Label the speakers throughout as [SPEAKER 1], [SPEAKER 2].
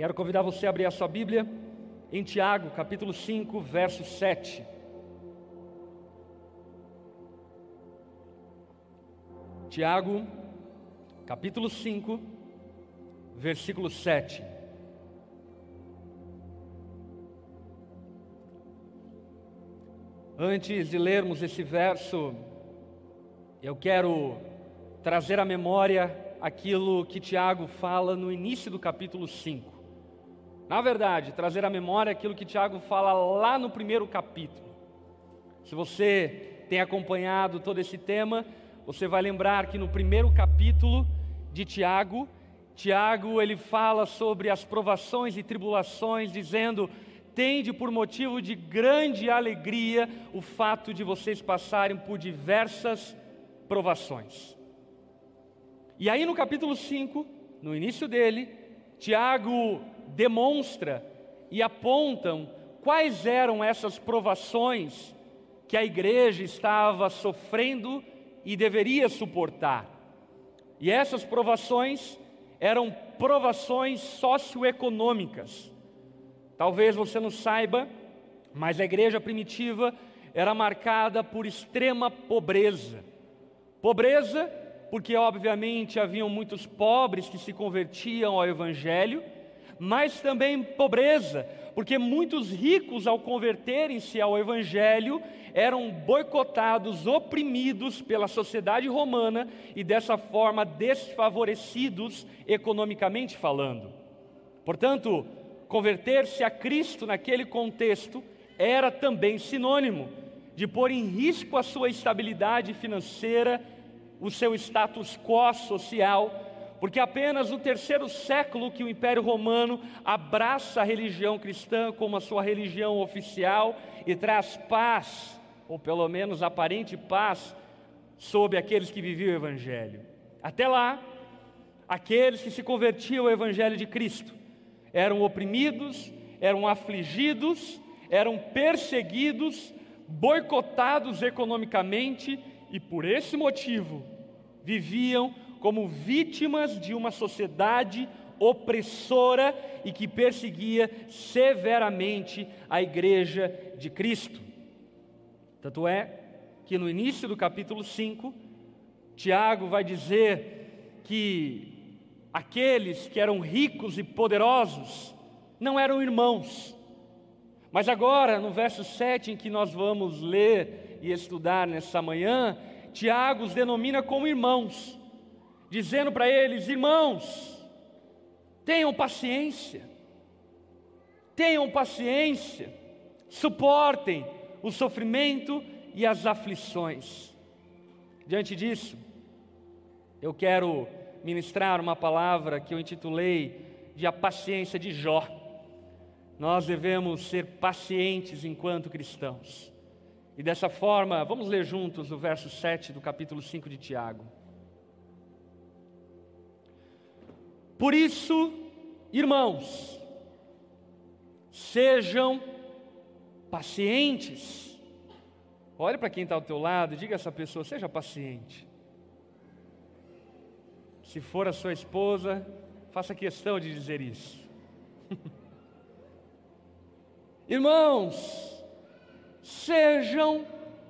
[SPEAKER 1] Quero convidar você a abrir a sua Bíblia em Tiago, capítulo 5, verso 7. Tiago, capítulo 5, versículo 7. Antes de lermos esse verso, eu quero trazer à memória aquilo que Tiago fala no início do capítulo 5. Na verdade, trazer à memória aquilo que Tiago fala lá no primeiro capítulo. Se você tem acompanhado todo esse tema, você vai lembrar que no primeiro capítulo de Tiago, Tiago ele fala sobre as provações e tribulações, dizendo tende por motivo de grande alegria o fato de vocês passarem por diversas provações. E aí no capítulo 5, no início dele, Tiago demonstra e apontam quais eram essas provações que a igreja estava sofrendo e deveria suportar. E essas provações eram provações socioeconômicas. Talvez você não saiba, mas a igreja primitiva era marcada por extrema pobreza. Pobreza, porque obviamente haviam muitos pobres que se convertiam ao Evangelho, mas também pobreza, porque muitos ricos, ao converterem-se ao Evangelho, eram boicotados, oprimidos pela sociedade romana e dessa forma desfavorecidos economicamente falando. Portanto, converter-se a Cristo naquele contexto era também sinônimo de pôr em risco a sua estabilidade financeira, o seu status quo social, porque apenas no terceiro século que o Império Romano abraça a religião cristã como a sua religião oficial e traz paz, ou pelo menos aparente paz, sobre aqueles que viviam o Evangelho. Até lá, aqueles que se convertiam ao Evangelho de Cristo eram oprimidos, eram afligidos, eram perseguidos, boicotados economicamente e por esse motivo viviam como vítimas de uma sociedade opressora e que perseguia severamente a igreja de Cristo. Tanto é que no início do capítulo 5, Tiago vai dizer que aqueles que eram ricos e poderosos não eram irmãos. Mas agora, no verso 7 em que nós vamos ler e estudar nessa manhã, Tiago os denomina como irmãos, dizendo para eles: irmãos, tenham paciência, tenham paciência, suportem o sofrimento e as aflições. Diante disso, eu quero ministrar uma palavra que eu intitulei de a paciência de Jó. Nós devemos ser pacientes enquanto cristãos. E dessa forma, vamos ler juntos o verso 7 do capítulo 5 de Tiago. Por isso, irmãos, sejam pacientes. Olhe para quem está ao teu lado e diga a essa pessoa: seja paciente. Se for a sua esposa, faça questão de dizer isso. Irmãos, sejam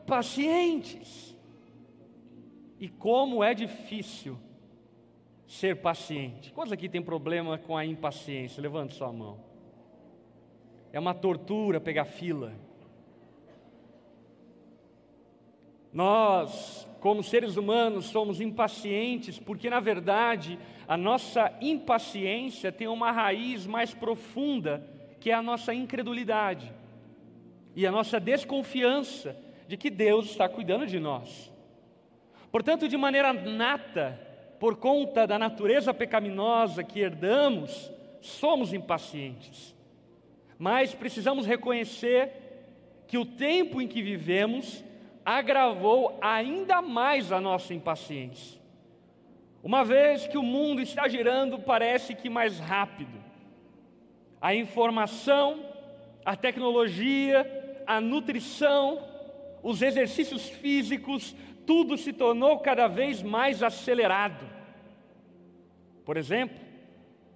[SPEAKER 1] pacientes. E como é difícil ser paciente. Quantos aqui tem problema com a impaciência? Levante sua mão. É uma tortura pegar fila. Nós como seres humanos, somos impacientes, porque na verdade a nossa impaciência tem uma raiz mais profunda, que é a nossa incredulidade e a nossa desconfiança de que Deus está cuidando de nós. Portanto, de maneira nata, por conta da natureza pecaminosa que herdamos, somos impacientes. Mas precisamos reconhecer que o tempo em que vivemos agravou ainda mais a nossa impaciência. Uma vez que o mundo está girando, parece que mais rápido. A informação, a tecnologia, a nutrição, os exercícios físicos, tudo se tornou cada vez mais acelerado. Por exemplo,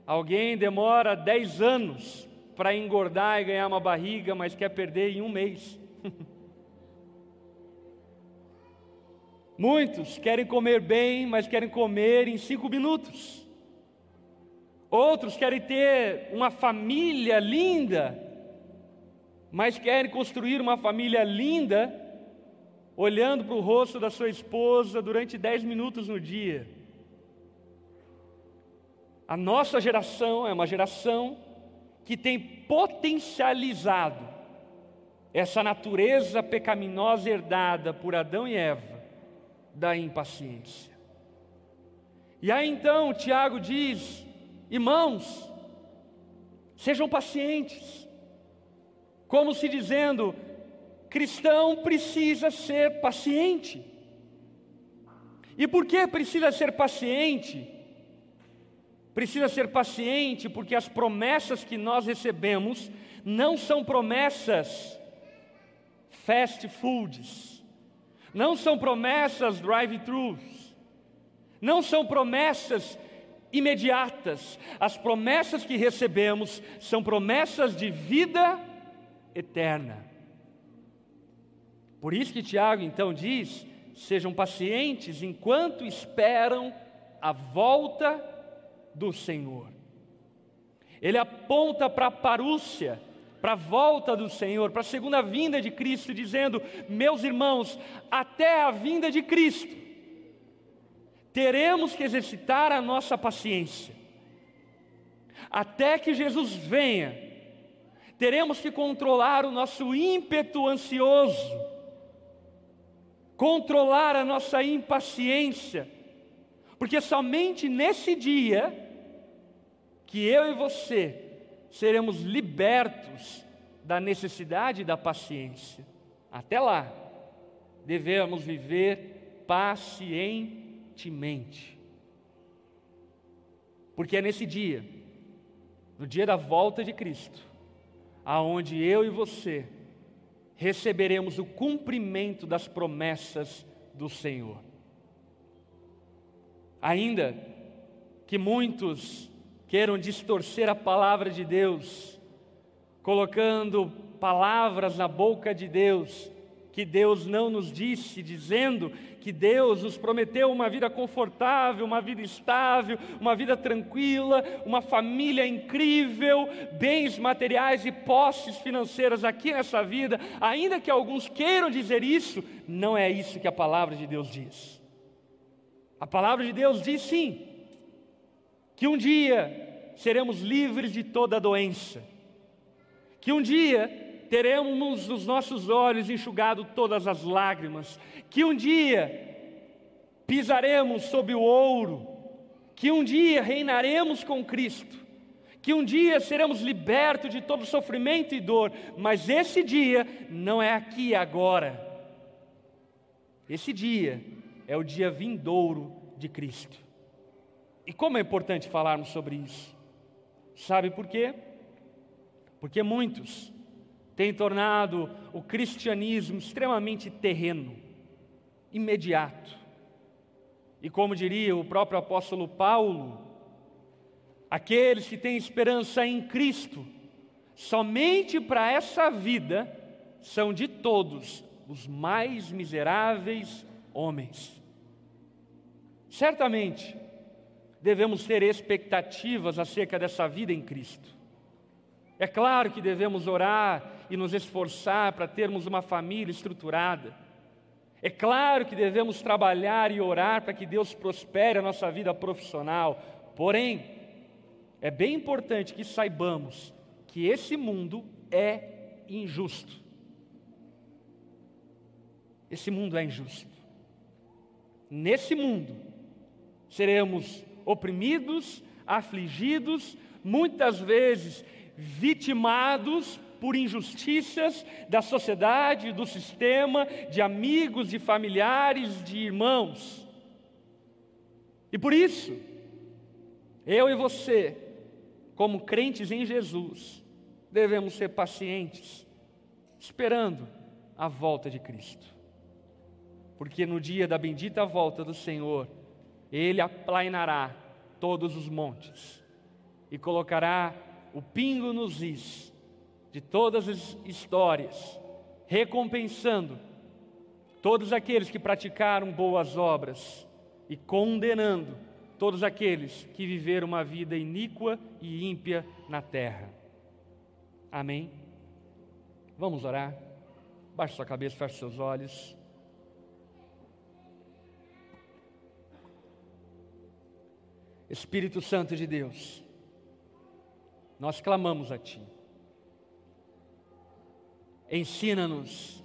[SPEAKER 1] Alguém demora 10 anos para engordar e ganhar uma barriga, mas quer perder em um mês. Muitos querem comer bem, mas querem comer em cinco minutos. Outros querem ter uma família linda, mas querem construir uma família linda olhando para o rosto da sua esposa durante dez minutos no dia. A nossa geração é uma geração que tem potencializado essa natureza pecaminosa herdada por Adão e Eva da impaciência. E aí então Tiago diz: irmãos, sejam pacientes, como se dizendo, cristão precisa ser paciente. E por que precisa ser paciente? Precisa ser paciente porque as promessas que nós recebemos não são promessas fast foods, não são promessas drive-thrus, não são promessas imediatas. As promessas que recebemos são promessas de vida eterna. Por isso que Tiago então diz: sejam pacientes enquanto esperam a volta do Senhor. Ele aponta para a parúcia, para a volta do Senhor, para a segunda vinda de Cristo, dizendo: Meus irmãos, até a vinda de Cristo, teremos que exercitar a nossa paciência. Até que Jesus venha, teremos que controlar o nosso ímpeto ansioso, controlar a nossa impaciência, porque somente nesse dia que eu e você seremos libertos da necessidade da paciência. Até lá, devemos viver pacientemente. Porque é nesse dia, no dia da volta de Cristo, aonde eu e você receberemos o cumprimento das promessas do Senhor. Ainda que muitos queiram distorcer a palavra de Deus, colocando palavras na boca de Deus, que Deus não nos disse, dizendo que Deus nos prometeu uma vida confortável, uma vida estável, uma vida tranquila, uma família incrível, bens materiais e posses financeiras aqui nessa vida, ainda que alguns queiram dizer isso, não é isso que a palavra de Deus diz. A palavra de Deus diz sim, que um dia seremos livres de toda doença, que um dia teremos os nossos olhos enxugado todas as lágrimas, que um dia pisaremos sobre o ouro, que um dia reinaremos com Cristo, que um dia seremos libertos de todo sofrimento e dor, mas esse dia não é aqui e agora. Esse dia é o dia vindouro de Cristo. E como é importante falarmos sobre isso? Sabe por quê? Porque muitos têm tornado o cristianismo extremamente terreno, imediato. E como diria o próprio apóstolo Paulo, aqueles que têm esperança em Cristo, somente para essa vida, são de todos os mais miseráveis homens. Certamente, devemos ter expectativas acerca dessa vida em Cristo. É claro que devemos orar e nos esforçar para termos uma família estruturada. É claro que devemos trabalhar e orar para que Deus prospere a nossa vida profissional. Porém, é bem importante que saibamos que esse mundo é injusto. Esse mundo é injusto. Nesse mundo, seremos oprimidos, afligidos, muitas vezes vitimados por injustiças da sociedade, do sistema, de amigos, de familiares, de irmãos. E por isso, eu e você, como crentes em Jesus, devemos ser pacientes, esperando a volta de Cristo. Porque no dia da bendita volta do Senhor, ele aplainará todos os montes, e colocará o pingo nos is de todas as histórias, recompensando todos aqueles que praticaram boas obras e condenando todos aqueles que viveram uma vida iníqua e ímpia na terra. Amém? Vamos orar? Baixe sua cabeça, feche seus olhos. Espírito Santo de Deus, nós clamamos a Ti. Ensina-nos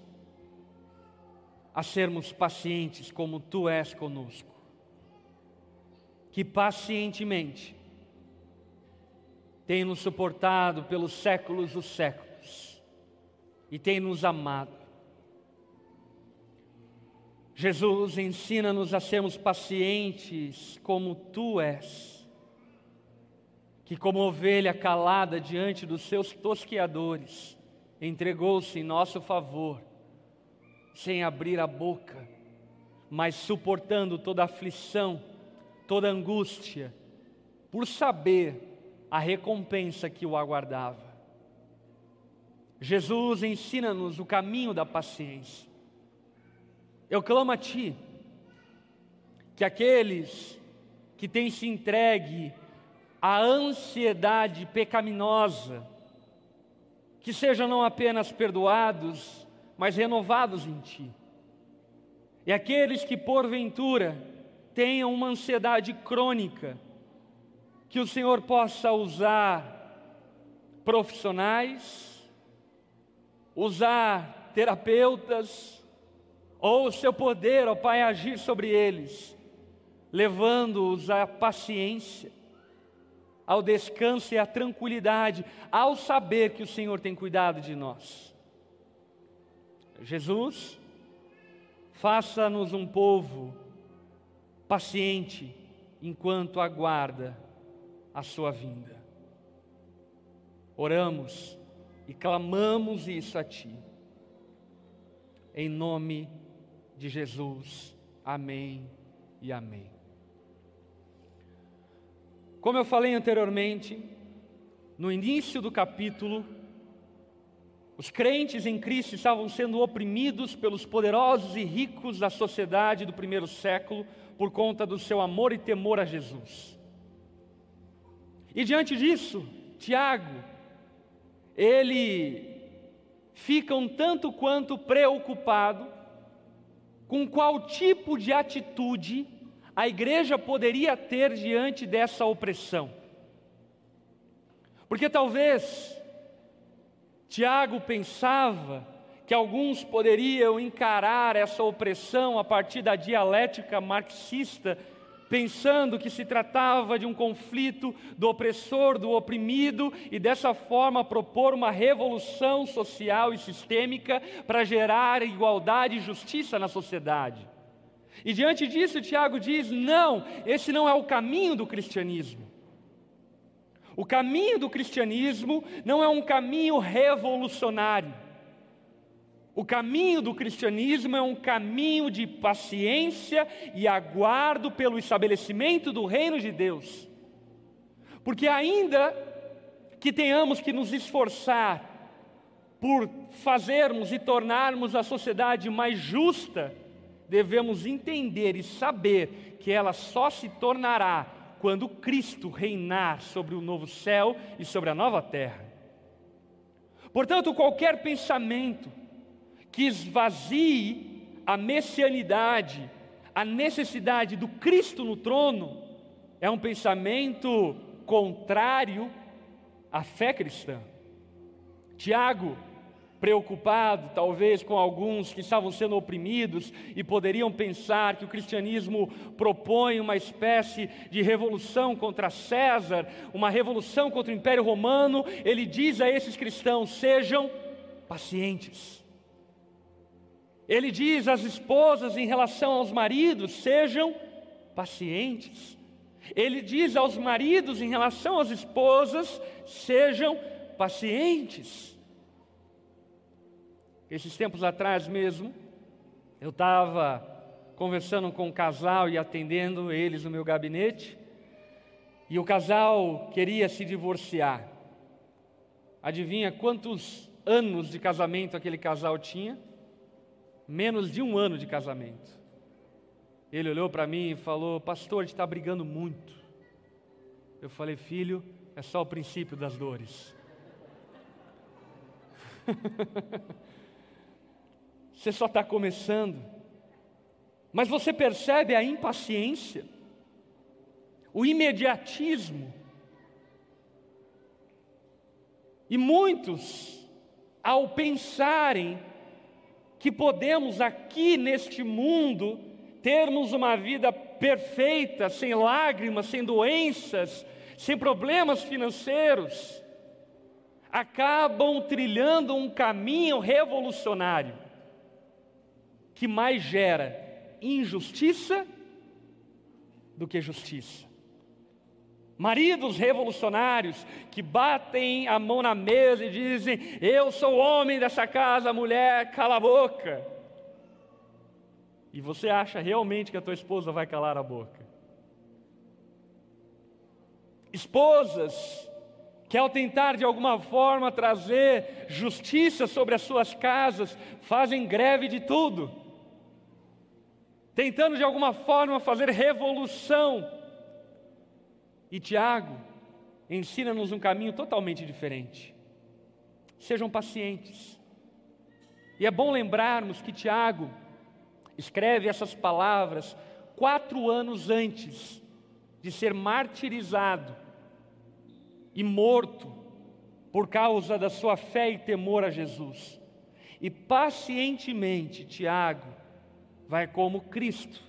[SPEAKER 1] a sermos pacientes como Tu és conosco. Que pacientemente tem nos suportado pelos séculos dos séculos e tem nos amado. Jesus ensina-nos a sermos pacientes como tu és, que, como ovelha calada diante dos seus tosqueadores, entregou-se em nosso favor, sem abrir a boca, mas suportando toda aflição, toda angústia, por saber a recompensa que o aguardava. Jesus ensina-nos o caminho da paciência eu clamo a Ti, que aqueles que têm se entregue à ansiedade pecaminosa, que sejam não apenas perdoados, mas renovados em Ti. E aqueles que porventura tenham uma ansiedade crônica, que o Senhor possa usar profissionais, usar terapeutas, ou o seu poder, ó Pai, agir sobre eles, levando-os à paciência, ao descanso e à tranquilidade, ao saber que o Senhor tem cuidado de nós. Jesus, faça-nos um povo paciente enquanto aguarda a sua vinda. Oramos e clamamos isso a Ti, em nome de Jesus. Amém e amém. Como eu falei anteriormente, no início do capítulo, os crentes em Cristo estavam sendo oprimidos pelos poderosos e ricos da sociedade do primeiro século por conta do seu amor e temor a Jesus. E diante disso, Tiago, ele fica um tanto quanto preocupado com qual tipo de atitude a igreja poderia ter diante dessa opressão. Porque talvez Tiago pensava que alguns poderiam encarar essa opressão a partir da dialética marxista pensando que se tratava de um conflito do opressor, do oprimido, e dessa forma propor uma revolução social e sistêmica para gerar igualdade e justiça na sociedade. E diante disso, Tiago diz: não, esse não é o caminho do cristianismo. O caminho do cristianismo não é um caminho revolucionário. O caminho do cristianismo é um caminho de paciência e aguardo pelo estabelecimento do reino de Deus. Porque, ainda que tenhamos que nos esforçar por fazermos e tornarmos a sociedade mais justa, devemos entender e saber que ela só se tornará quando Cristo reinar sobre o novo céu e sobre a nova terra. Portanto, qualquer pensamento, que esvazie a messianidade, a necessidade do Cristo no trono, é um pensamento contrário à fé cristã. Tiago, preocupado talvez com alguns que estavam sendo oprimidos e poderiam pensar que o cristianismo propõe uma espécie de revolução contra César, uma revolução contra o Império Romano, ele diz a esses cristãos: sejam pacientes ele diz às esposas em relação aos maridos: sejam pacientes. Ele diz aos maridos em relação às esposas: sejam pacientes. Esses tempos atrás mesmo, eu estava conversando com um casal e atendendo eles no meu gabinete, E o casal queria se divorciar. Adivinha quantos anos de casamento aquele casal tinha? Menos de um ano de casamento. Ele olhou para mim e falou: Pastor, a gente está brigando muito. Eu falei: Filho, é só o princípio das dores. você só está começando. Mas você percebe a impaciência, o imediatismo. E muitos, ao pensarem que podemos aqui neste mundo termos uma vida perfeita, sem lágrimas, sem doenças, sem problemas financeiros, acabam trilhando um caminho revolucionário que mais gera injustiça do que justiça. Maridos revolucionários que batem a mão na mesa e dizem: Eu sou o homem dessa casa, mulher, cala a boca. E você acha realmente que a tua esposa vai calar a boca? Esposas que, ao tentar de alguma forma trazer justiça sobre as suas casas, fazem greve de tudo, tentando de alguma forma fazer revolução. E Tiago ensina-nos um caminho totalmente diferente. Sejam pacientes. E é bom lembrarmos que Tiago escreve essas palavras quatro anos antes de ser martirizado e morto por causa da sua fé e temor a Jesus. E pacientemente, Tiago vai como Cristo,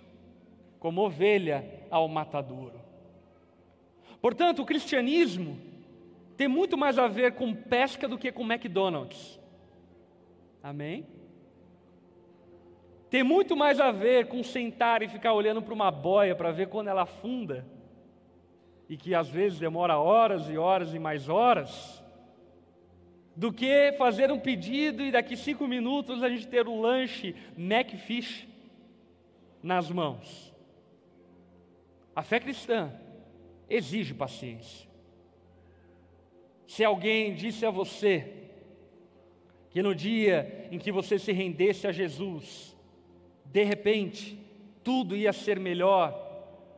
[SPEAKER 1] como ovelha ao matadouro. Portanto, o cristianismo tem muito mais a ver com pesca do que com McDonald's. Amém? Tem muito mais a ver com sentar e ficar olhando para uma boia para ver quando ela afunda, e que às vezes demora horas e horas e mais horas, do que fazer um pedido e daqui cinco minutos a gente ter o lanche Macfish nas mãos. A fé cristã exige paciência. Se alguém disse a você que no dia em que você se rendesse a Jesus, de repente, tudo ia ser melhor,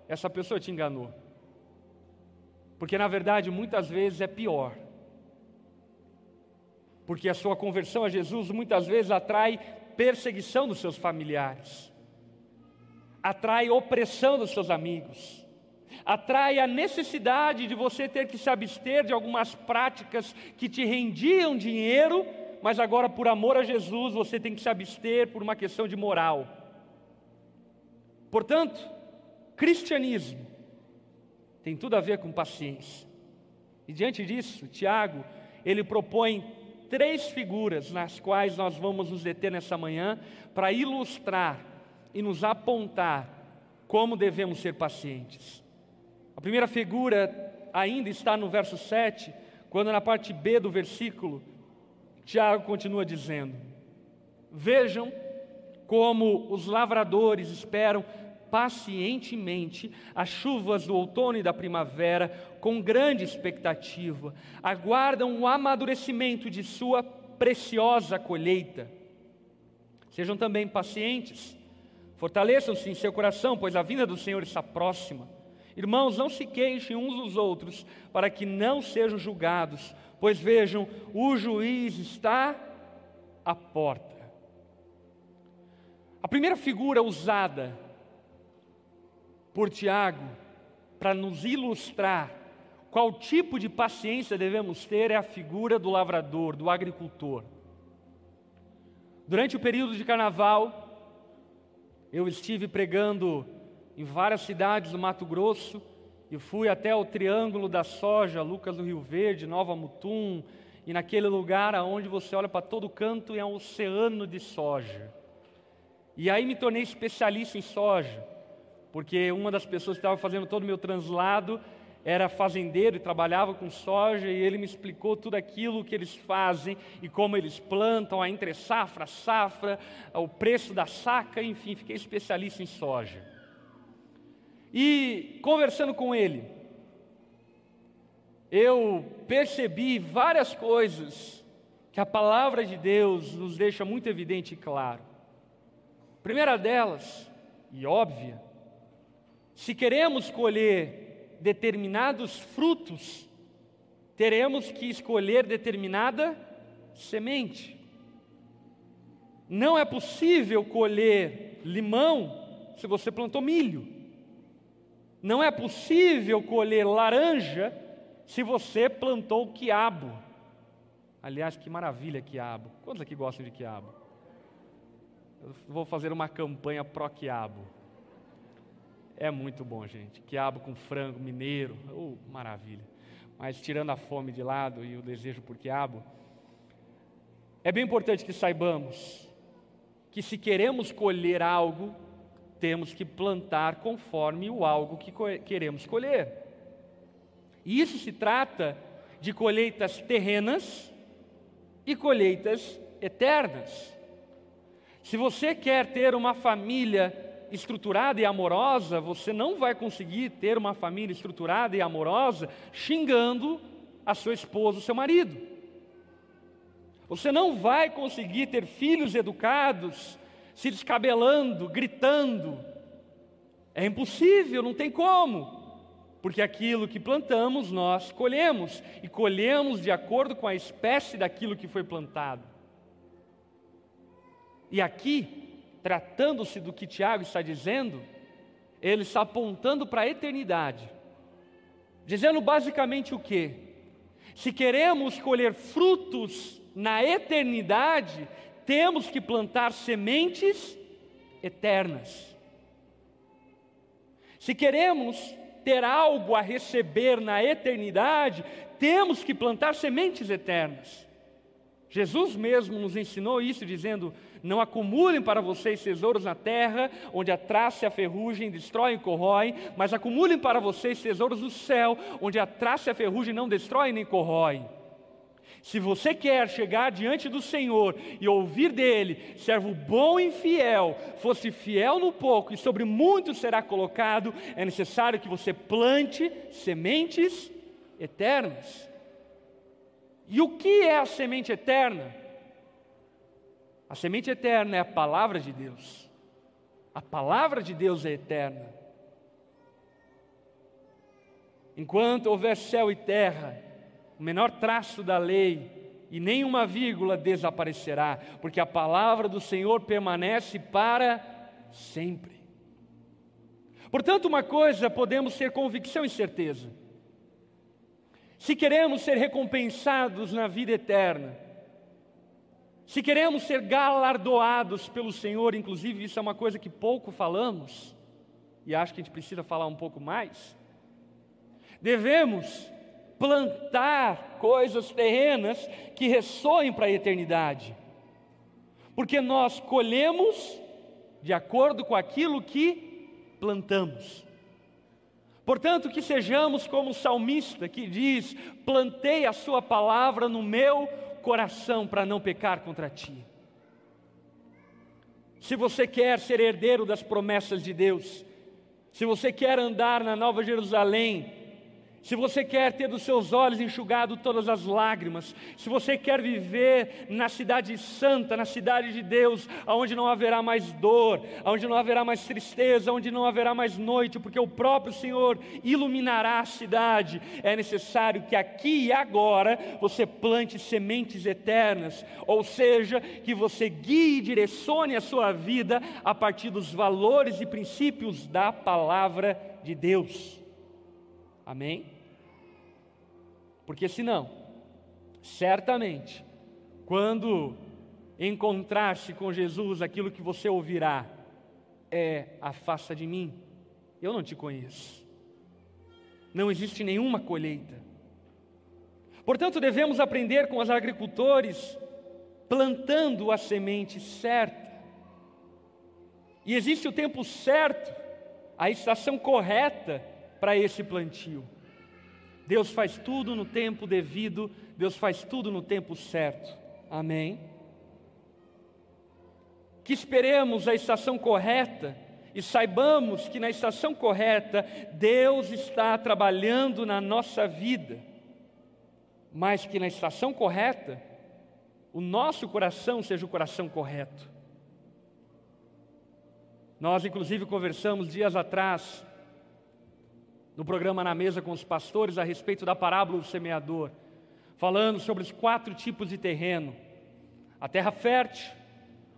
[SPEAKER 1] essa pessoa te enganou. Porque na verdade, muitas vezes é pior. Porque a sua conversão a Jesus muitas vezes atrai perseguição dos seus familiares, atrai opressão dos seus amigos, atrai a necessidade de você ter que se abster de algumas práticas que te rendiam dinheiro, mas agora, por amor a Jesus, você tem que se abster por uma questão de moral. Portanto, cristianismo tem tudo a ver com paciência. E diante disso, Tiago, ele propõe três figuras nas quais nós vamos nos deter nessa manhã para ilustrar e nos apontar como devemos ser pacientes. A primeira figura ainda está no verso 7, quando na parte B do versículo, Tiago continua dizendo: Vejam como os lavradores esperam pacientemente as chuvas do outono e da primavera, com grande expectativa, aguardam o amadurecimento de sua preciosa colheita. Sejam também pacientes, fortaleçam-se em seu coração, pois a vinda do Senhor está próxima. Irmãos, não se queixem uns dos outros, para que não sejam julgados, pois vejam, o juiz está à porta. A primeira figura usada por Tiago para nos ilustrar qual tipo de paciência devemos ter é a figura do lavrador, do agricultor. Durante o período de carnaval, eu estive pregando em várias cidades do Mato Grosso e fui até o Triângulo da Soja, Lucas do Rio Verde, Nova Mutum, e naquele lugar aonde você olha para todo canto é um oceano de soja. E aí me tornei especialista em soja porque uma das pessoas que estava fazendo todo o meu translado era fazendeiro e trabalhava com soja, e ele me explicou tudo aquilo que eles fazem e como eles plantam, a entre safra, safra, o preço da saca, enfim, fiquei especialista em soja. E conversando com ele, eu percebi várias coisas que a palavra de Deus nos deixa muito evidente e claro. primeira delas, e óbvia, se queremos colher determinados frutos, teremos que escolher determinada semente. Não é possível colher limão se você plantou milho. Não é possível colher laranja se você plantou quiabo. Aliás, que maravilha quiabo. Quantos aqui gostam de quiabo? Eu vou fazer uma campanha pró-quiabo. É muito bom, gente. Quiabo com frango mineiro. Oh, maravilha. Mas tirando a fome de lado e o desejo por quiabo, é bem importante que saibamos que se queremos colher algo, temos que plantar conforme o algo que queremos colher. E isso se trata de colheitas terrenas e colheitas eternas. Se você quer ter uma família estruturada e amorosa, você não vai conseguir ter uma família estruturada e amorosa xingando a sua esposa, o seu marido. Você não vai conseguir ter filhos educados se descabelando, gritando. É impossível, não tem como. Porque aquilo que plantamos, nós colhemos, e colhemos de acordo com a espécie daquilo que foi plantado. E aqui, tratando-se do que Tiago está dizendo, ele está apontando para a eternidade, dizendo basicamente o que? Se queremos colher frutos na eternidade, temos que plantar sementes eternas. Se queremos ter algo a receber na eternidade, temos que plantar sementes eternas. Jesus mesmo nos ensinou isso, dizendo: Não acumulem para vocês tesouros na terra, onde a traça e a ferrugem destroem e corroem, mas acumulem para vocês tesouros no céu, onde a traça e a ferrugem não destroem nem corroem. Se você quer chegar diante do Senhor e ouvir dele, servo bom e fiel, fosse fiel no pouco e sobre muito será colocado, é necessário que você plante sementes eternas. E o que é a semente eterna? A semente eterna é a palavra de Deus. A palavra de Deus é eterna. Enquanto houver céu e terra, o menor traço da lei e nenhuma vírgula desaparecerá, porque a palavra do Senhor permanece para sempre. Portanto, uma coisa podemos ter convicção e certeza: se queremos ser recompensados na vida eterna, se queremos ser galardoados pelo Senhor, inclusive isso é uma coisa que pouco falamos, e acho que a gente precisa falar um pouco mais, devemos plantar coisas terrenas que ressoem para a eternidade. Porque nós colhemos de acordo com aquilo que plantamos. Portanto, que sejamos como o salmista que diz: Plantei a Sua palavra no meu coração para não pecar contra ti. Se você quer ser herdeiro das promessas de Deus, se você quer andar na Nova Jerusalém, se você quer ter dos seus olhos enxugado todas as lágrimas, se você quer viver na cidade santa, na cidade de Deus, onde não haverá mais dor, onde não haverá mais tristeza, onde não haverá mais noite, porque o próprio Senhor iluminará a cidade, é necessário que aqui e agora você plante sementes eternas, ou seja, que você guie e direcione a sua vida a partir dos valores e princípios da palavra de Deus. Amém? Porque senão, certamente, quando encontrar-se com Jesus, aquilo que você ouvirá é: afasta de mim, eu não te conheço. Não existe nenhuma colheita. Portanto, devemos aprender com os agricultores plantando a semente certa. E existe o tempo certo, a estação correta para esse plantio. Deus faz tudo no tempo devido, Deus faz tudo no tempo certo. Amém? Que esperemos a estação correta e saibamos que na estação correta Deus está trabalhando na nossa vida. mas que na estação correta, o nosso coração seja o coração correto. Nós, inclusive, conversamos dias atrás, no programa Na Mesa com os pastores, a respeito da parábola do semeador, falando sobre os quatro tipos de terreno: a terra fértil,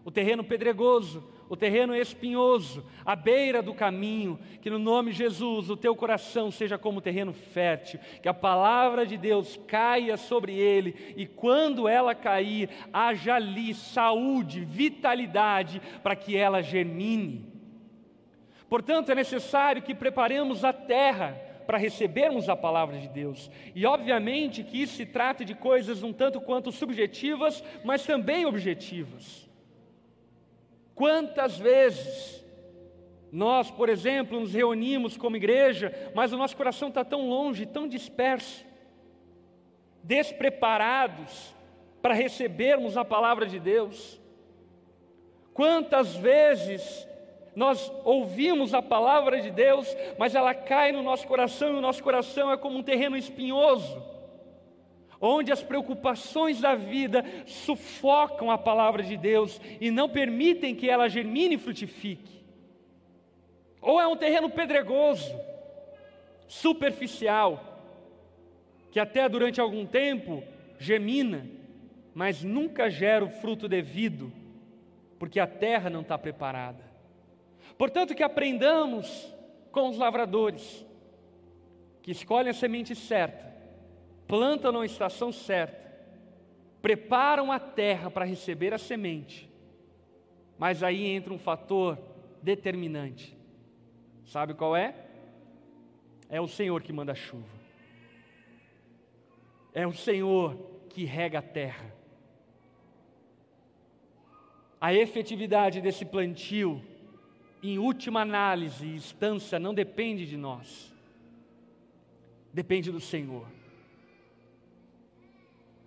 [SPEAKER 1] o terreno pedregoso, o terreno espinhoso, a beira do caminho, que no nome de Jesus o teu coração seja como terreno fértil, que a palavra de Deus caia sobre ele e quando ela cair, haja ali saúde, vitalidade, para que ela germine. Portanto, é necessário que preparemos a terra para recebermos a palavra de Deus. E obviamente que isso se trata de coisas um tanto quanto subjetivas, mas também objetivas. Quantas vezes nós, por exemplo, nos reunimos como igreja, mas o nosso coração está tão longe, tão disperso, despreparados para recebermos a palavra de Deus. Quantas vezes nós ouvimos a palavra de Deus, mas ela cai no nosso coração e o nosso coração é como um terreno espinhoso onde as preocupações da vida sufocam a palavra de Deus e não permitem que ela germine e frutifique. Ou é um terreno pedregoso, superficial, que até durante algum tempo germina, mas nunca gera o fruto devido, porque a terra não está preparada. Portanto, que aprendamos com os lavradores, que escolhem a semente certa, plantam na estação certa, preparam a terra para receber a semente, mas aí entra um fator determinante. Sabe qual é? É o Senhor que manda a chuva. É o Senhor que rega a terra. A efetividade desse plantio, em última análise e instância, não depende de nós, depende do Senhor.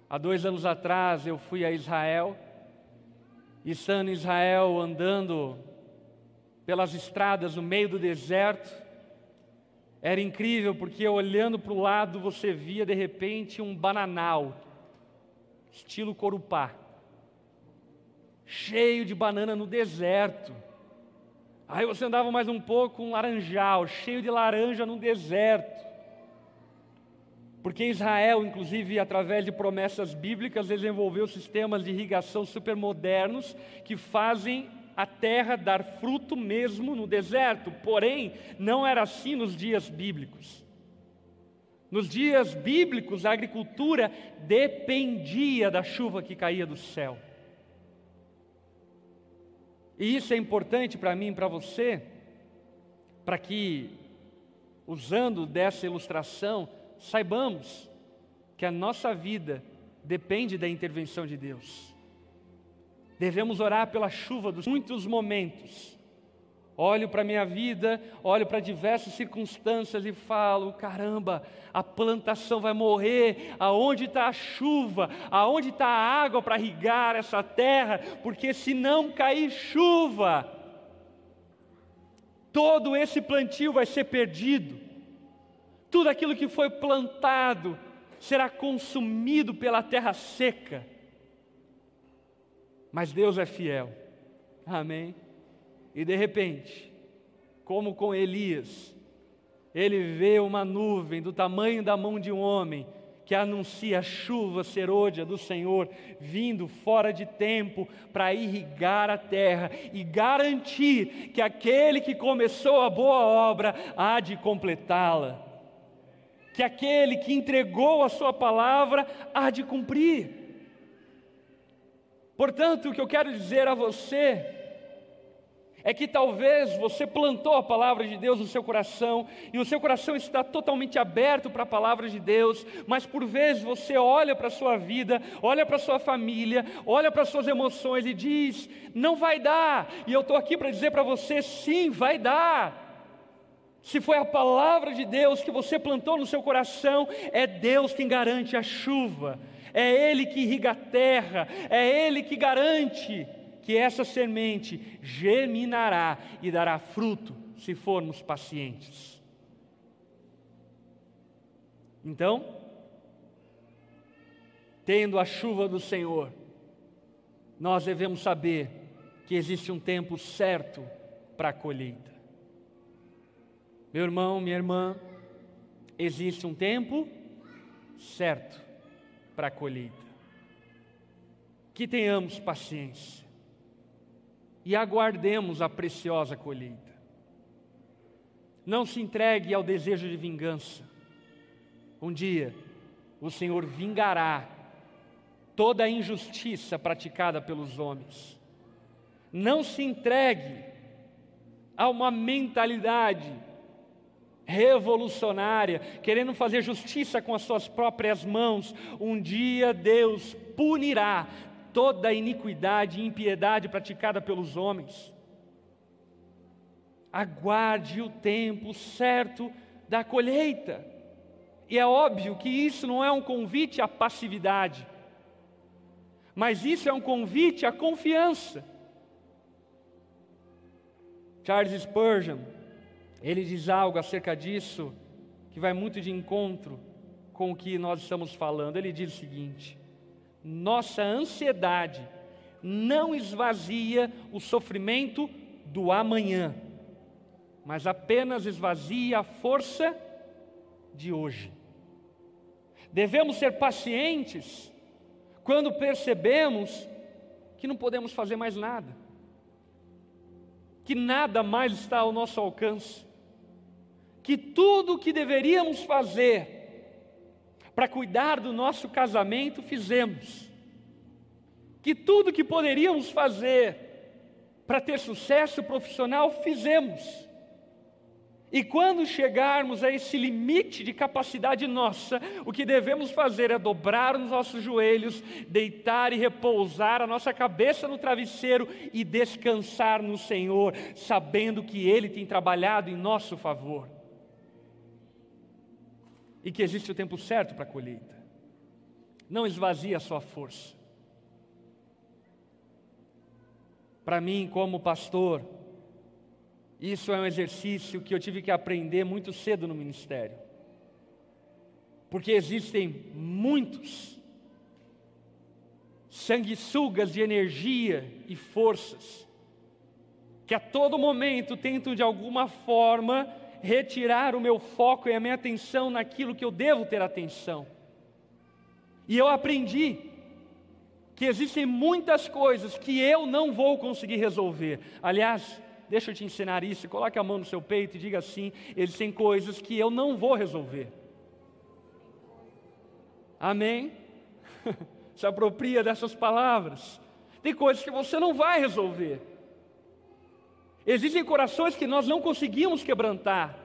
[SPEAKER 1] Há dois anos atrás eu fui a Israel, e estando em Israel andando pelas estradas no meio do deserto, era incrível porque olhando para o lado você via de repente um bananal, estilo corupá, cheio de banana no deserto. Aí você andava mais um pouco, um laranjal, cheio de laranja no deserto. Porque Israel, inclusive através de promessas bíblicas, desenvolveu sistemas de irrigação supermodernos que fazem a terra dar fruto mesmo no deserto. Porém, não era assim nos dias bíblicos. Nos dias bíblicos, a agricultura dependia da chuva que caía do céu. E isso é importante para mim e para você, para que, usando dessa ilustração, saibamos que a nossa vida depende da intervenção de Deus. Devemos orar pela chuva dos muitos momentos. Olho para a minha vida, olho para diversas circunstâncias e falo: caramba, a plantação vai morrer. Aonde está a chuva? Aonde está a água para irrigar essa terra? Porque se não cair chuva, todo esse plantio vai ser perdido tudo aquilo que foi plantado será consumido pela terra seca. Mas Deus é fiel, amém? E de repente, como com Elias, ele vê uma nuvem do tamanho da mão de um homem que anuncia a chuva serôdia do Senhor vindo fora de tempo para irrigar a terra e garantir que aquele que começou a boa obra há de completá-la que aquele que entregou a sua palavra há de cumprir. Portanto, o que eu quero dizer a você é que talvez você plantou a palavra de Deus no seu coração e o seu coração está totalmente aberto para a palavra de Deus, mas por vezes você olha para a sua vida, olha para a sua família, olha para as suas emoções e diz: não vai dar. E eu estou aqui para dizer para você: sim, vai dar. Se foi a palavra de Deus que você plantou no seu coração, é Deus quem garante a chuva, é Ele que irriga a terra, é Ele que garante que essa semente germinará e dará fruto, se formos pacientes. Então, tendo a chuva do Senhor, nós devemos saber que existe um tempo certo para a colheita. Meu irmão, minha irmã, existe um tempo certo para a colheita. Que tenhamos paciência e aguardemos a preciosa colheita. Não se entregue ao desejo de vingança. Um dia o Senhor vingará toda a injustiça praticada pelos homens. Não se entregue a uma mentalidade revolucionária, querendo fazer justiça com as suas próprias mãos. Um dia Deus punirá toda a iniquidade e impiedade praticada pelos homens. Aguarde o tempo certo da colheita. E é óbvio que isso não é um convite à passividade, mas isso é um convite à confiança. Charles Spurgeon, ele diz algo acerca disso que vai muito de encontro com o que nós estamos falando. Ele diz o seguinte: nossa ansiedade não esvazia o sofrimento do amanhã, mas apenas esvazia a força de hoje. Devemos ser pacientes quando percebemos que não podemos fazer mais nada, que nada mais está ao nosso alcance, que tudo o que deveríamos fazer para cuidar do nosso casamento fizemos, que tudo que poderíamos fazer para ter sucesso profissional fizemos. E quando chegarmos a esse limite de capacidade nossa, o que devemos fazer é dobrar os nossos joelhos, deitar e repousar a nossa cabeça no travesseiro e descansar no Senhor, sabendo que Ele tem trabalhado em nosso favor e que existe o tempo certo para a colheita. Não esvazie a sua força. Para mim, como pastor, isso é um exercício que eu tive que aprender muito cedo no ministério. Porque existem muitos sanguessugas de energia e forças que a todo momento tentam de alguma forma retirar o meu foco e a minha atenção naquilo que eu devo ter atenção. E eu aprendi que existem muitas coisas que eu não vou conseguir resolver. Aliás, deixa eu te ensinar isso, coloque a mão no seu peito e diga assim: existem coisas que eu não vou resolver. Amém? Se apropria dessas palavras. Tem coisas que você não vai resolver. Existem corações que nós não conseguimos quebrantar.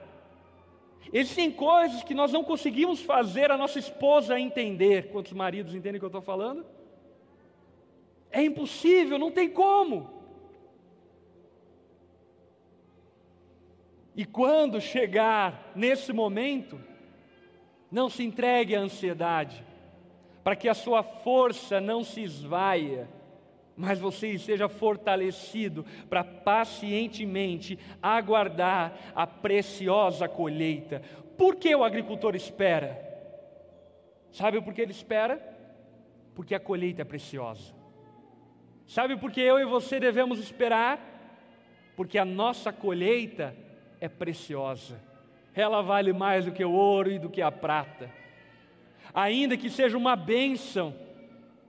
[SPEAKER 1] Existem coisas que nós não conseguimos fazer a nossa esposa entender. Quantos maridos entendem o que eu estou falando? É impossível, não tem como. E quando chegar nesse momento, não se entregue à ansiedade, para que a sua força não se esvaia, mas você esteja fortalecido para pacientemente aguardar a preciosa colheita. Por que o agricultor espera? Sabe por que ele espera? Porque a colheita é preciosa. Sabe por que eu e você devemos esperar? Porque a nossa colheita é preciosa. Ela vale mais do que o ouro e do que a prata. Ainda que seja uma bênção,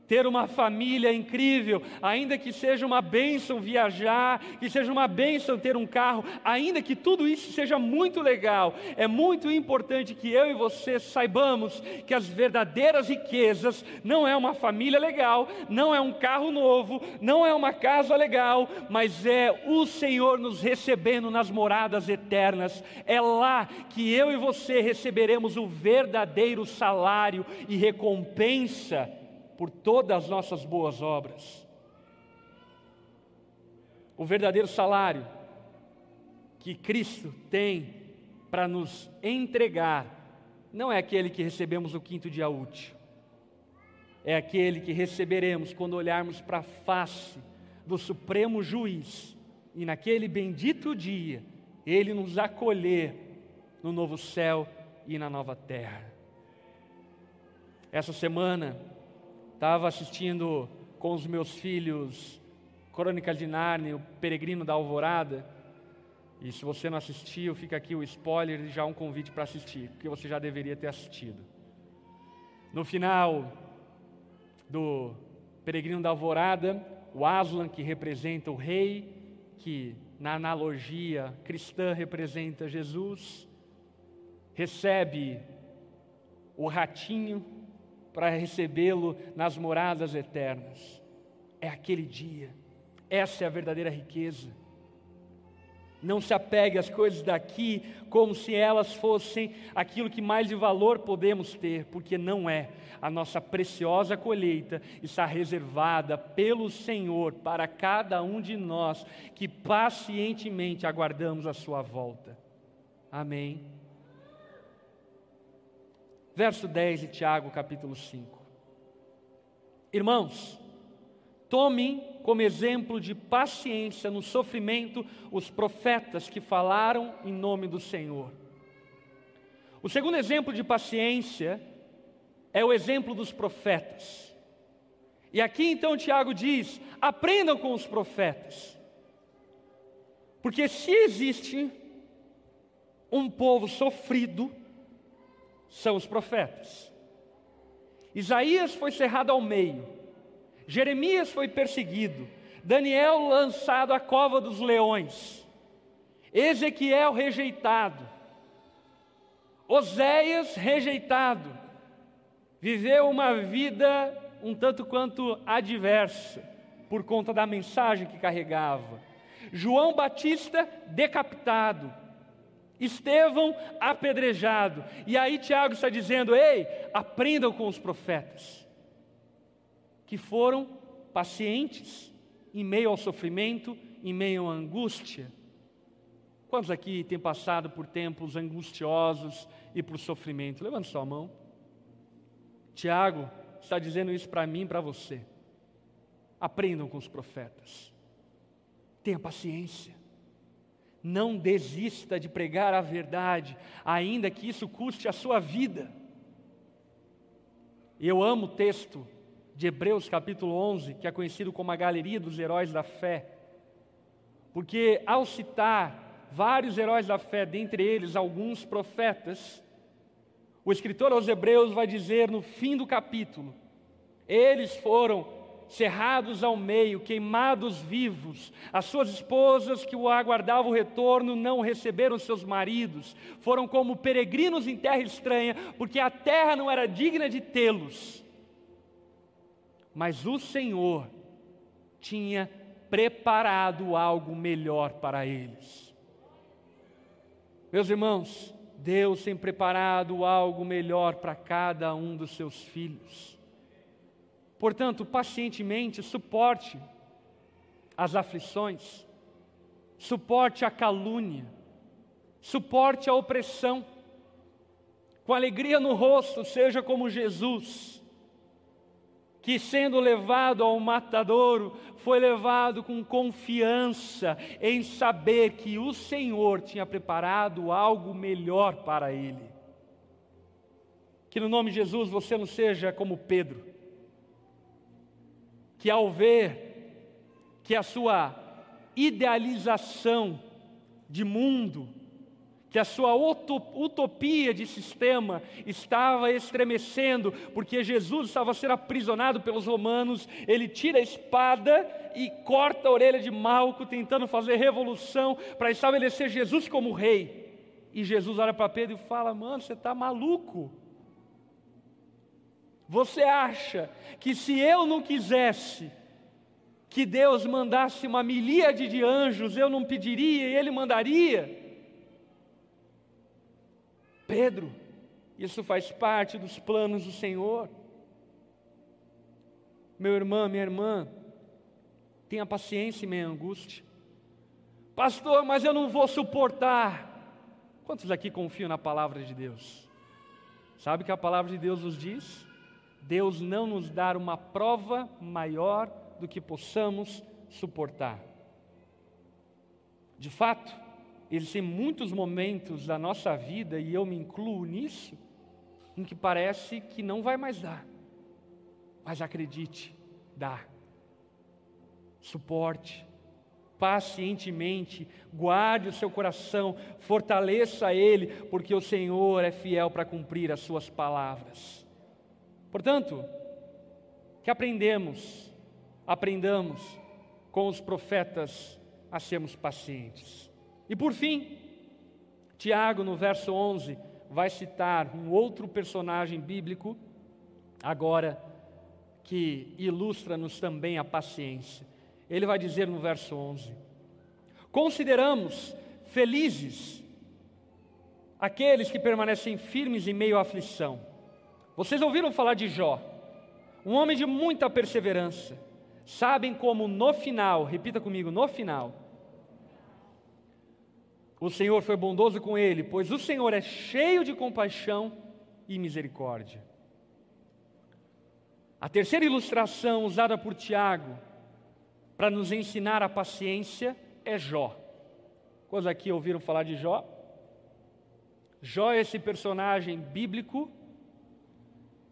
[SPEAKER 1] ter uma família incrível, ainda que seja uma bênção viajar, que seja uma bênção ter um carro, ainda que tudo isso seja muito legal, é muito importante que eu e você saibamos que as verdadeiras riquezas não é uma família legal, não é um carro novo, não é uma casa legal, mas é o Senhor nos recebendo nas moradas eternas. É lá que eu e você receberemos o verdadeiro salário e recompensa por todas as nossas boas obras. O verdadeiro salário que Cristo tem para nos entregar não é aquele que recebemos no quinto dia útil, é aquele que receberemos quando olharmos para a face do Supremo Juiz e naquele bendito dia ele nos acolher no novo céu e na nova terra. Essa semana estava assistindo com os meus filhos Crônicas de Nárnia, o Peregrino da Alvorada. E se você não assistiu, fica aqui o spoiler e já um convite para assistir, porque você já deveria ter assistido. No final do Peregrino da Alvorada, o Aslan, que representa o rei, que na analogia cristã representa Jesus, recebe o ratinho para recebê-lo nas moradas eternas. É aquele dia, essa é a verdadeira riqueza. Não se apegue às coisas daqui como se elas fossem aquilo que mais de valor podemos ter, porque não é. A nossa preciosa colheita está reservada pelo Senhor para cada um de nós que pacientemente aguardamos a Sua volta. Amém. Verso 10 de Tiago, capítulo 5. Irmãos, tomem como exemplo de paciência no sofrimento os profetas que falaram em nome do Senhor. O segundo exemplo de paciência é o exemplo dos profetas. E aqui então Tiago diz: aprendam com os profetas. Porque se existe um povo sofrido, são os profetas. Isaías foi cerrado ao meio, Jeremias foi perseguido, Daniel lançado à cova dos leões, Ezequiel rejeitado, Oséias rejeitado, viveu uma vida um tanto quanto adversa, por conta da mensagem que carregava. João Batista decapitado, Estevão apedrejado. E aí Tiago está dizendo: ei, aprendam com os profetas, que foram pacientes em meio ao sofrimento, em meio à angústia. Quantos aqui têm passado por tempos angustiosos e por sofrimento? Levante sua mão. Tiago está dizendo isso para mim e para você. Aprendam com os profetas. Tenha paciência. Não desista de pregar a verdade, ainda que isso custe a sua vida. Eu amo o texto de Hebreus capítulo 11, que é conhecido como a galeria dos heróis da fé, porque ao citar vários heróis da fé, dentre eles alguns profetas, o escritor aos Hebreus vai dizer no fim do capítulo: eles foram cerrados ao meio, queimados vivos. As suas esposas que o aguardavam o retorno não receberam seus maridos, foram como peregrinos em terra estranha, porque a terra não era digna de tê-los. Mas o Senhor tinha preparado algo melhor para eles. Meus irmãos, Deus tem preparado algo melhor para cada um dos seus filhos. Portanto, pacientemente suporte as aflições, suporte a calúnia, suporte a opressão, com alegria no rosto, seja como Jesus, que sendo levado ao matadouro, foi levado com confiança em saber que o Senhor tinha preparado algo melhor para ele. Que no nome de Jesus você não seja como Pedro, que ao ver que a sua idealização de mundo, que a sua utopia de sistema estava estremecendo, porque Jesus estava sendo aprisionado pelos romanos, ele tira a espada e corta a orelha de Malco, tentando fazer revolução para estabelecer Jesus como rei. E Jesus olha para Pedro e fala: Mano, você está maluco? Você acha que se eu não quisesse que Deus mandasse uma milíade de anjos, eu não pediria e Ele mandaria? Pedro, isso faz parte dos planos do Senhor. Meu irmão, minha irmã, tenha paciência em meia angústia. Pastor, mas eu não vou suportar. Quantos aqui confiam na palavra de Deus? Sabe o que a palavra de Deus nos diz? Deus não nos dar uma prova maior do que possamos suportar. De fato, existem muitos momentos da nossa vida, e eu me incluo nisso, em que parece que não vai mais dar. Mas acredite, dá. Suporte, pacientemente, guarde o seu coração, fortaleça ele, porque o Senhor é fiel para cumprir as suas palavras. Portanto, que aprendemos, aprendamos com os profetas a sermos pacientes. E por fim, Tiago, no verso 11, vai citar um outro personagem bíblico, agora, que ilustra-nos também a paciência. Ele vai dizer no verso 11: Consideramos felizes aqueles que permanecem firmes em meio à aflição. Vocês ouviram falar de Jó, um homem de muita perseverança. Sabem como no final, repita comigo, no final, o Senhor foi bondoso com ele, pois o Senhor é cheio de compaixão e misericórdia. A terceira ilustração usada por Tiago para nos ensinar a paciência é Jó. Quantos aqui ouviram falar de Jó? Jó é esse personagem bíblico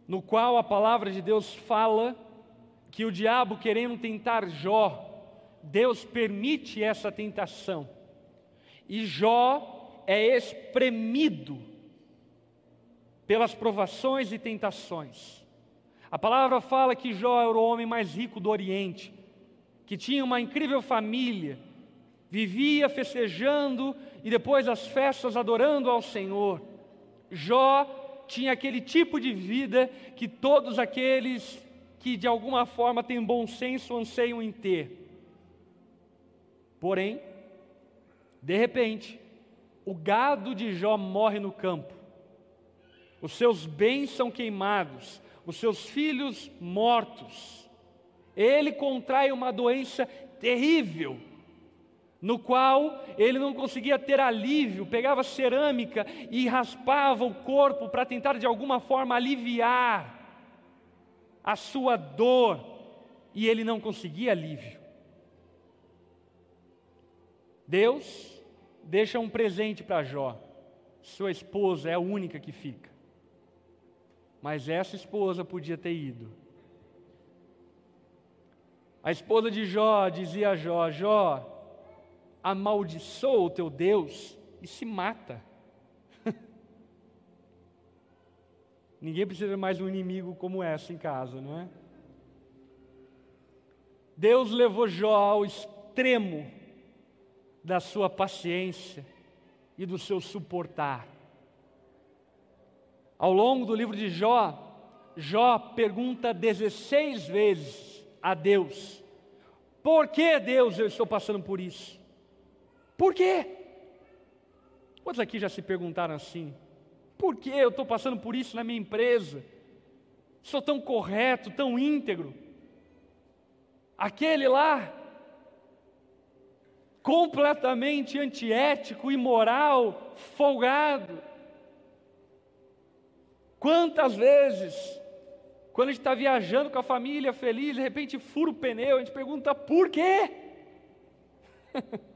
[SPEAKER 1] no qual a palavra de Deus fala que o diabo querendo tentar Jó, Deus permite essa tentação e Jó é espremido pelas provações e tentações. A palavra fala que Jó era o homem mais rico do Oriente, que tinha uma incrível família, vivia festejando e depois das festas adorando ao Senhor. Jó tinha aquele tipo de vida que todos aqueles que de alguma forma têm bom senso anseiam em ter. Porém, de repente, o gado de Jó morre no campo, os seus bens são queimados, os seus filhos mortos. Ele contrai uma doença terrível, no qual ele não conseguia ter alívio, pegava cerâmica e raspava o corpo para tentar de alguma forma aliviar a sua dor, e ele não conseguia alívio. Deus deixa um presente para Jó. Sua esposa é a única que fica. Mas essa esposa podia ter ido. A esposa de Jó dizia a Jó: Jó, amaldiçoa o teu Deus e se mata. Ninguém precisa mais de um inimigo como essa em casa, não é? Deus levou Jó ao extremo da sua paciência e do seu suportar. Ao longo do livro de Jó, Jó pergunta 16 vezes a Deus: Por que, Deus, eu estou passando por isso? Por quê? Quantos aqui já se perguntaram assim? Por que eu estou passando por isso na minha empresa? Sou tão correto, tão íntegro. Aquele lá completamente antiético, imoral, folgado. Quantas vezes, quando a gente está viajando com a família feliz, de repente fura o pneu, a gente pergunta por quê?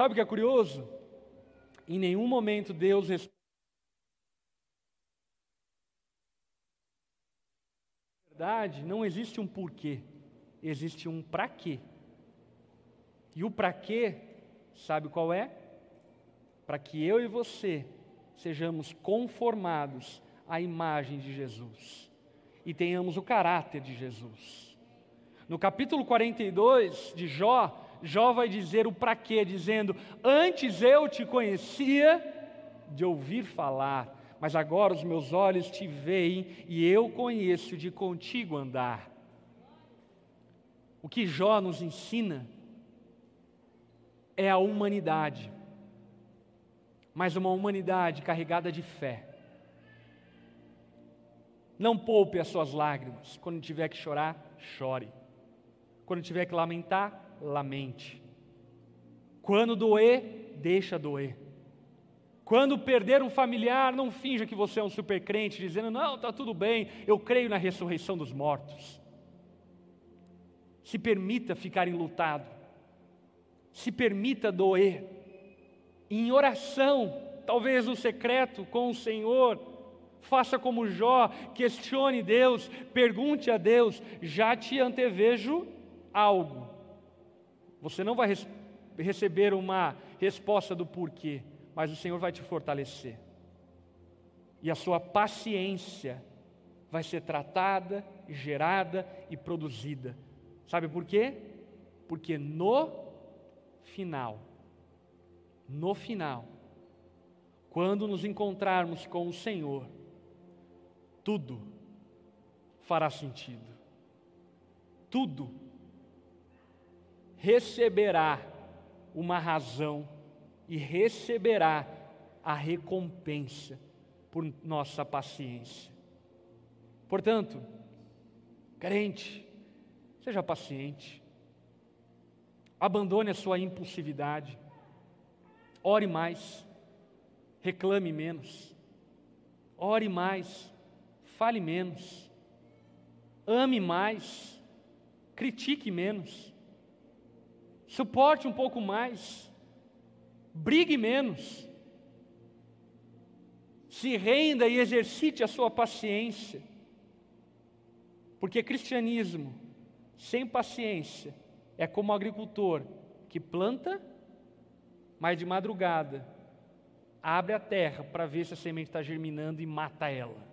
[SPEAKER 1] Sabe o que é curioso? Em nenhum momento Deus responde. verdade, não existe um porquê existe um para quê. E o para quê, sabe qual é? Para que eu e você sejamos conformados à imagem de Jesus e tenhamos o caráter de Jesus. No capítulo 42 de Jó, Jó vai dizer o para quê, dizendo: Antes eu te conhecia de ouvir falar, mas agora os meus olhos te veem e eu conheço de contigo andar. O que Jó nos ensina é a humanidade, mas uma humanidade carregada de fé. Não poupe as suas lágrimas. Quando tiver que chorar, chore. Quando tiver que lamentar, lamente. Quando doer, deixa doer. Quando perder um familiar, não finja que você é um super crente, dizendo: Não, está tudo bem, eu creio na ressurreição dos mortos. Se permita ficar enlutado. Se permita doer. Em oração, talvez no secreto com o Senhor, Faça como Jó, questione Deus, pergunte a Deus, já te antevejo algo. Você não vai receber uma resposta do porquê, mas o Senhor vai te fortalecer. E a sua paciência vai ser tratada, gerada e produzida. Sabe por quê? Porque no final, no final, quando nos encontrarmos com o Senhor, tudo fará sentido. Tudo receberá uma razão e receberá a recompensa por nossa paciência. Portanto, crente, seja paciente, abandone a sua impulsividade, ore mais, reclame menos, ore mais, fale menos, ame mais, critique menos, suporte um pouco mais, brigue menos, se renda e exercite a sua paciência, porque cristianismo sem paciência é como um agricultor que planta, mas de madrugada abre a terra para ver se a semente está germinando e mata ela.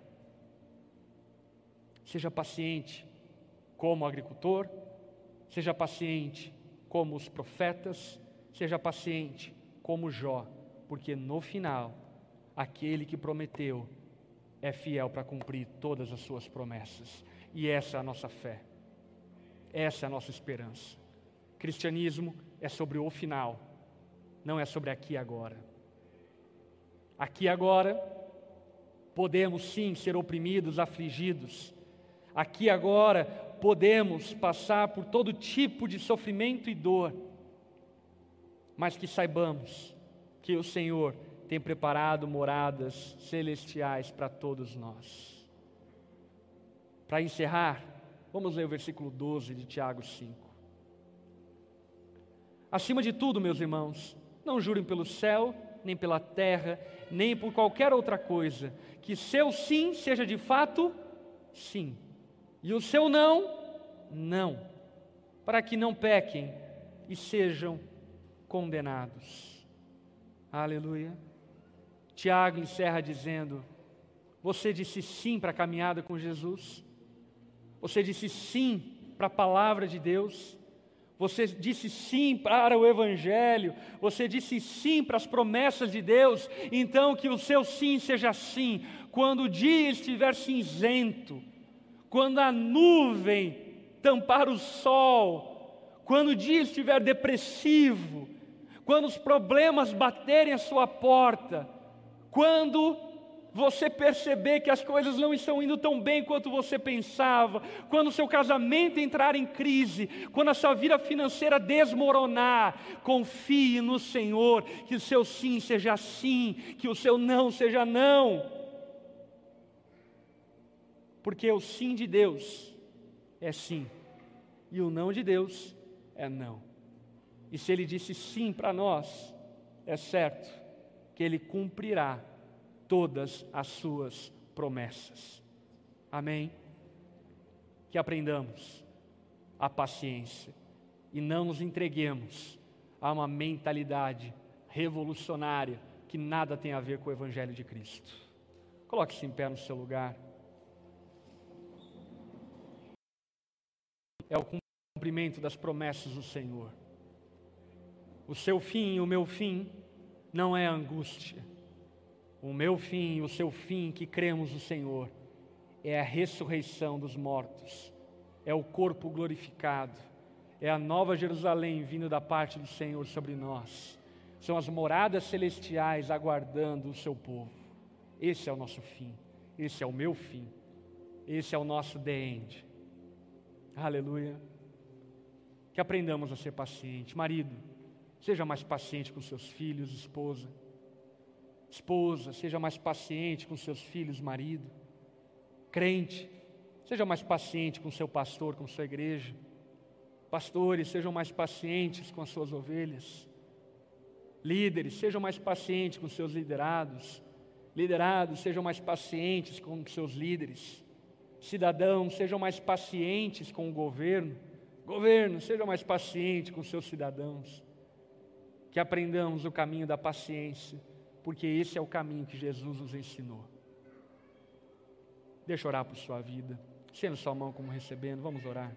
[SPEAKER 1] Seja paciente como agricultor, seja paciente como os profetas, seja paciente como Jó, porque no final, aquele que prometeu é fiel para cumprir todas as suas promessas, e essa é a nossa fé, essa é a nossa esperança. Cristianismo é sobre o final, não é sobre aqui e agora. Aqui e agora, podemos sim ser oprimidos, afligidos, aqui agora podemos passar por todo tipo de sofrimento e dor, mas que saibamos que o Senhor tem preparado moradas celestiais para todos nós. Para encerrar, vamos ler o versículo 12 de Tiago 5. Acima de tudo, meus irmãos, não jurem pelo céu, nem pela terra, nem por qualquer outra coisa, que seu sim seja de fato sim e o seu não, não, para que não pequem e sejam condenados. Aleluia. Tiago encerra dizendo: Você disse sim para a caminhada com Jesus, você disse sim para a palavra de Deus, você disse sim para o Evangelho, você disse sim para as promessas de Deus, então que o seu sim seja sim, quando o dia estiver cinzento, quando a nuvem tampar o sol, quando o dia estiver depressivo, quando os problemas baterem a sua porta, quando você perceber que as coisas não estão indo tão bem quanto você pensava, quando o seu casamento entrar em crise, quando a sua vida financeira desmoronar, confie no Senhor, que o seu sim seja sim, que o seu não seja não porque o sim de Deus é sim, e o não de Deus é não. E se Ele disse sim para nós, é certo que Ele cumprirá todas as suas promessas. Amém? Que aprendamos a paciência e não nos entreguemos a uma mentalidade revolucionária que nada tem a ver com o Evangelho de Cristo. Coloque-se em pé no seu lugar. É o cumprimento das promessas do Senhor. O seu fim e o meu fim não é angústia. O meu fim e o seu fim que cremos no Senhor é a ressurreição dos mortos, é o corpo glorificado, é a nova Jerusalém vindo da parte do Senhor sobre nós. São as moradas celestiais aguardando o seu povo. Esse é o nosso fim, esse é o meu fim, esse é o nosso the end. Aleluia. Que aprendamos a ser paciente. Marido, seja mais paciente com seus filhos, esposa. Esposa, seja mais paciente com seus filhos, marido. Crente, seja mais paciente com seu pastor, com sua igreja. Pastores, sejam mais pacientes com as suas ovelhas. Líderes, sejam mais pacientes com seus liderados. Liderados, sejam mais pacientes com seus líderes. Cidadãos, sejam mais pacientes com o governo. Governo, sejam mais pacientes com seus cidadãos. Que aprendamos o caminho da paciência, porque esse é o caminho que Jesus nos ensinou. Deixa eu orar por sua vida. Sendo sua mão como recebendo, vamos orar.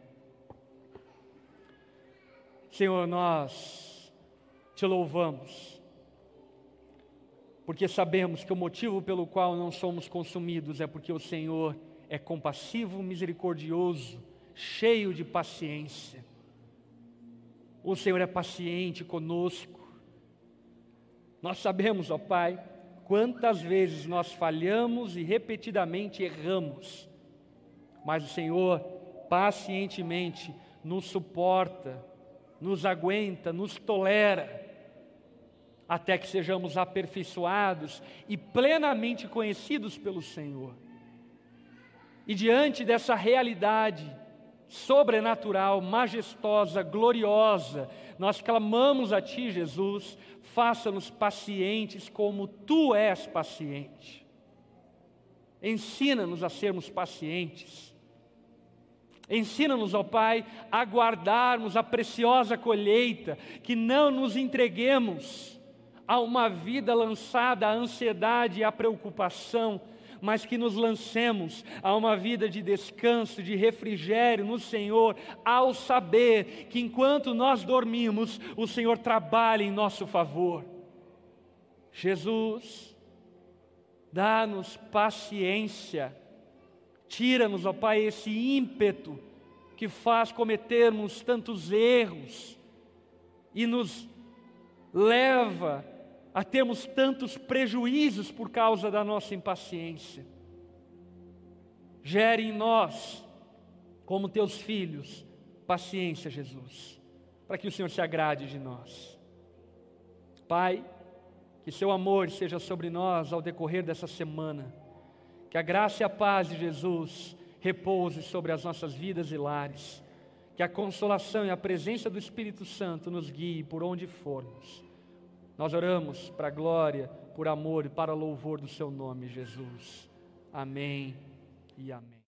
[SPEAKER 1] Senhor, nós te louvamos, porque sabemos que o motivo pelo qual não somos consumidos é porque o Senhor é compassivo, misericordioso, cheio de paciência. O Senhor é paciente conosco. Nós sabemos, ó Pai, quantas vezes nós falhamos e repetidamente erramos, mas o Senhor pacientemente nos suporta, nos aguenta, nos tolera, até que sejamos aperfeiçoados e plenamente conhecidos pelo Senhor. E diante dessa realidade sobrenatural, majestosa, gloriosa, nós clamamos a Ti, Jesus, faça-nos pacientes como Tu és paciente. Ensina-nos a sermos pacientes Ensina-nos, ó Pai, a guardarmos a preciosa colheita, que não nos entreguemos a uma vida lançada à ansiedade e à preocupação, mas que nos lancemos a uma vida de descanso, de refrigério no Senhor, ao saber que enquanto nós dormimos, o Senhor trabalha em nosso favor. Jesus, dá-nos paciência Tira-nos, ó Pai, esse ímpeto que faz cometermos tantos erros e nos leva a termos tantos prejuízos por causa da nossa impaciência. Gere em nós, como teus filhos, paciência, Jesus, para que o Senhor se agrade de nós. Pai, que seu amor seja sobre nós ao decorrer dessa semana que a graça e a paz de Jesus repouse sobre as nossas vidas e lares. Que a consolação e a presença do Espírito Santo nos guie por onde formos. Nós oramos para glória, por amor e para louvor do seu nome, Jesus. Amém e amém.